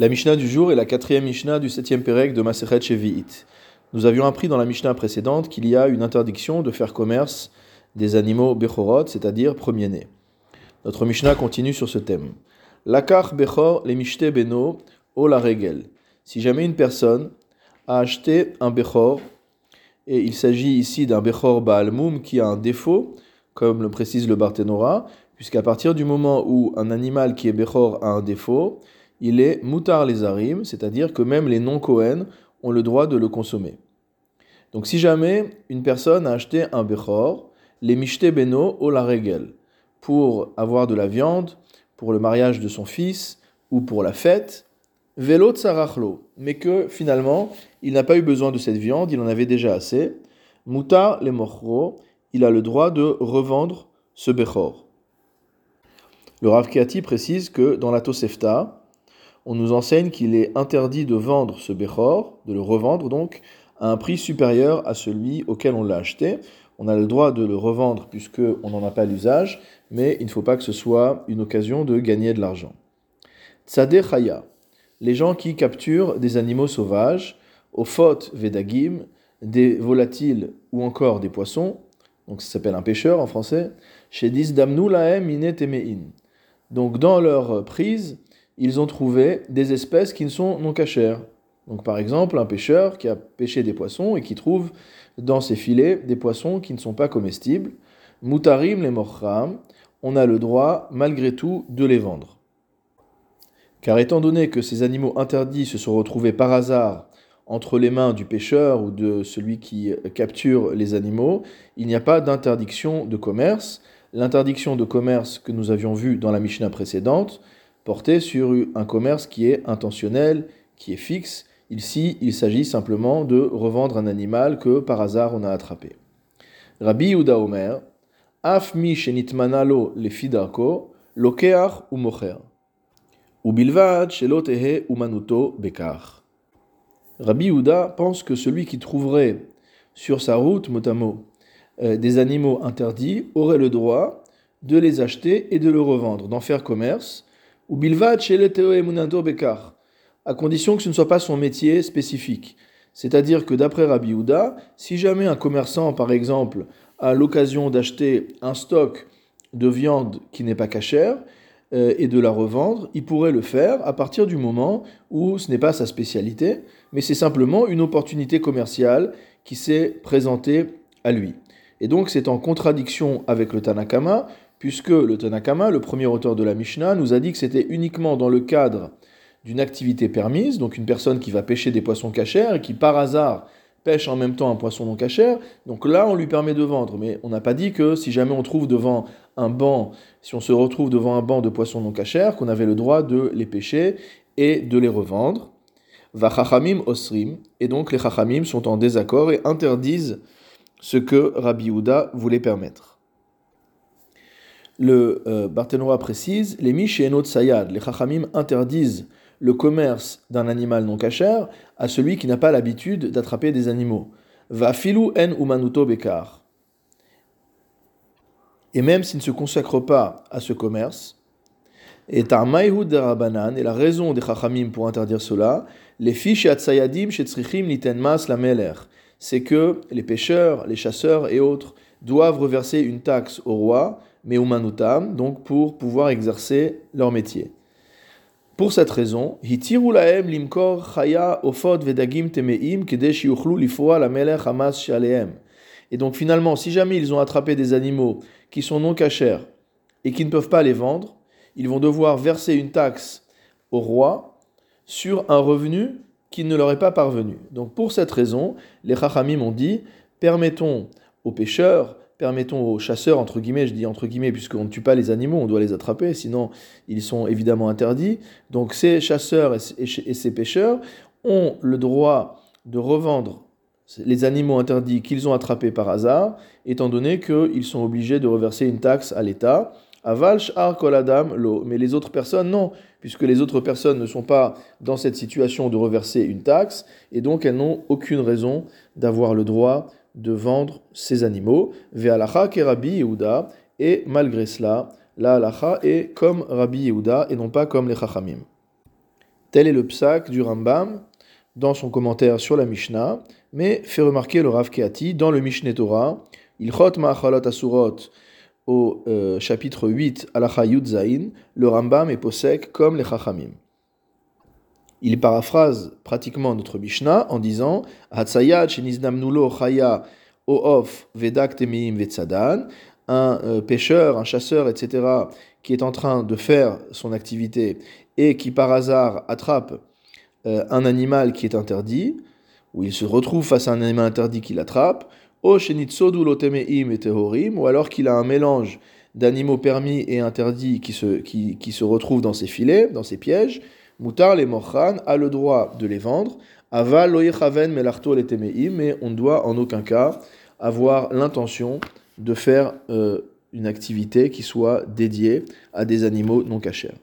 La Mishnah du jour est la quatrième Mishnah du septième Pérec de Masechet Shevi'it. Nous avions appris dans la Mishnah précédente qu'il y a une interdiction de faire commerce des animaux Bechorot, c'est-à-dire premiers-nés. Notre Mishnah continue sur ce thème. Lakar Bechor les Mishte Beno o la Regel. Si jamais une personne a acheté un Bechor, et il s'agit ici d'un Bechor Baalmoum qui a un défaut, comme le précise le Barthénora, puisqu'à partir du moment où un animal qui est Bechor a un défaut, il est Moutar les Arim, c'est-à-dire que même les non-Kohen ont le droit de le consommer. Donc si jamais une personne a acheté un Bechor, les Mishte Beno o la Regel, pour avoir de la viande, pour le mariage de son fils ou pour la fête, Velo Tsarachlo, mais que finalement il n'a pas eu besoin de cette viande, il en avait déjà assez, Moutar les Mochro, il a le droit de revendre ce Bechor. Le Rav Kiati précise que dans la Tosefta, on nous enseigne qu'il est interdit de vendre ce Bechor, de le revendre donc, à un prix supérieur à celui auquel on l'a acheté. On a le droit de le revendre puisqu'on n'en a pas l'usage, mais il ne faut pas que ce soit une occasion de gagner de l'argent. Tzadeh Chaya, les gens qui capturent des animaux sauvages, Ofot Vedagim, des volatiles ou encore des poissons, donc ça s'appelle un pêcheur en français, chez Damnu Laem Inetemein. Donc dans leur prise, ils ont trouvé des espèces qui ne sont non cachères. Donc par exemple, un pêcheur qui a pêché des poissons et qui trouve dans ses filets des poissons qui ne sont pas comestibles, mutarim les mochram, on a le droit malgré tout de les vendre. Car étant donné que ces animaux interdits se sont retrouvés par hasard entre les mains du pêcheur ou de celui qui capture les animaux, il n'y a pas d'interdiction de commerce. L'interdiction de commerce que nous avions vue dans la Mishnah précédente portait sur un commerce qui est intentionnel, qui est fixe. Ici, il s'agit simplement de revendre un animal que par hasard on a attrapé. Rabbi Yehuda Omer, Afmi shenitmanalo le fidarko, lokeach ou mocher. Ou shelotehe umanuto bekar. Rabbi Yehuda pense que celui qui trouverait sur sa route, motamo, euh, des animaux interdits aurait le droit de les acheter et de le revendre, d'en faire commerce, ou umanuto bekar à condition que ce ne soit pas son métier spécifique. C'est-à-dire que d'après Rabbi Houda, si jamais un commerçant, par exemple, a l'occasion d'acheter un stock de viande qui n'est pas cachère euh, et de la revendre, il pourrait le faire à partir du moment où ce n'est pas sa spécialité, mais c'est simplement une opportunité commerciale qui s'est présentée à lui. Et donc c'est en contradiction avec le Tanakama, puisque le Tanakama, le premier auteur de la Mishnah, nous a dit que c'était uniquement dans le cadre d'une activité permise, donc une personne qui va pêcher des poissons cachers et qui par hasard pêche en même temps un poisson non cachère, donc là on lui permet de vendre, mais on n'a pas dit que si jamais on trouve devant un banc, si on se retrouve devant un banc de poissons non cachers, qu'on avait le droit de les pêcher et de les revendre. Va chachamim osrim, et donc les chachamim sont en désaccord et interdisent ce que Rabbi Houda voulait permettre. Le euh, précise, les mish et sayad, les chachamim interdisent le commerce d'un animal non cachère à celui qui n'a pas l'habitude d'attraper des animaux. Va filou en umanuto bekar. Et même s'il ne se consacre pas à ce commerce, et de Rabanan, et la raison des Chachamim pour interdire cela, les fiches atsayadim shetzrichim liten mas la meler, c'est que les pêcheurs, les chasseurs et autres doivent reverser une taxe au roi, mais umanutam, donc pour pouvoir exercer leur métier. Pour cette raison, vedagim Et donc finalement, si jamais ils ont attrapé des animaux qui sont non cachers et qui ne peuvent pas les vendre, ils vont devoir verser une taxe au roi sur un revenu qui ne leur est pas parvenu. Donc pour cette raison, les chachamim ont dit, permettons aux pêcheurs permettons aux chasseurs, entre guillemets, je dis entre guillemets, puisqu'on ne tue pas les animaux, on doit les attraper, sinon ils sont évidemment interdits. Donc ces chasseurs et ces pêcheurs ont le droit de revendre les animaux interdits qu'ils ont attrapés par hasard, étant donné qu'ils sont obligés de reverser une taxe à l'État. Avalch ar koladam. Mais les autres personnes, non, puisque les autres personnes ne sont pas dans cette situation de reverser une taxe, et donc elles n'ont aucune raison d'avoir le droit de vendre ces animaux. Ve'alacha ke Rabbi Yehuda, et malgré cela, la halacha est comme Rabbi Yehuda et non pas comme les Chachamim. Tel est le psak du Rambam dans son commentaire sur la Mishnah, mais fait remarquer le Rav Keati dans le Mishneh Torah, Ilchot Ma'achalot Asurot, au euh, chapitre 8, Alacha Zain, le Rambam est posek comme les Chachamim. Il paraphrase pratiquement notre Mishnah en disant chaya un euh, pêcheur, un chasseur, etc., qui est en train de faire son activité et qui par hasard attrape euh, un animal qui est interdit, ou il se retrouve face à un animal interdit qu'il attrape, ou alors qu'il a un mélange d'animaux permis et interdits qui se, qui, qui se retrouvent dans ses filets, dans ses pièges, Moutar les Mochan a le droit de les vendre, Aval loyechaven melarto les mais on ne doit en aucun cas avoir l'intention de faire euh, une activité qui soit dédiée à des animaux non cachers.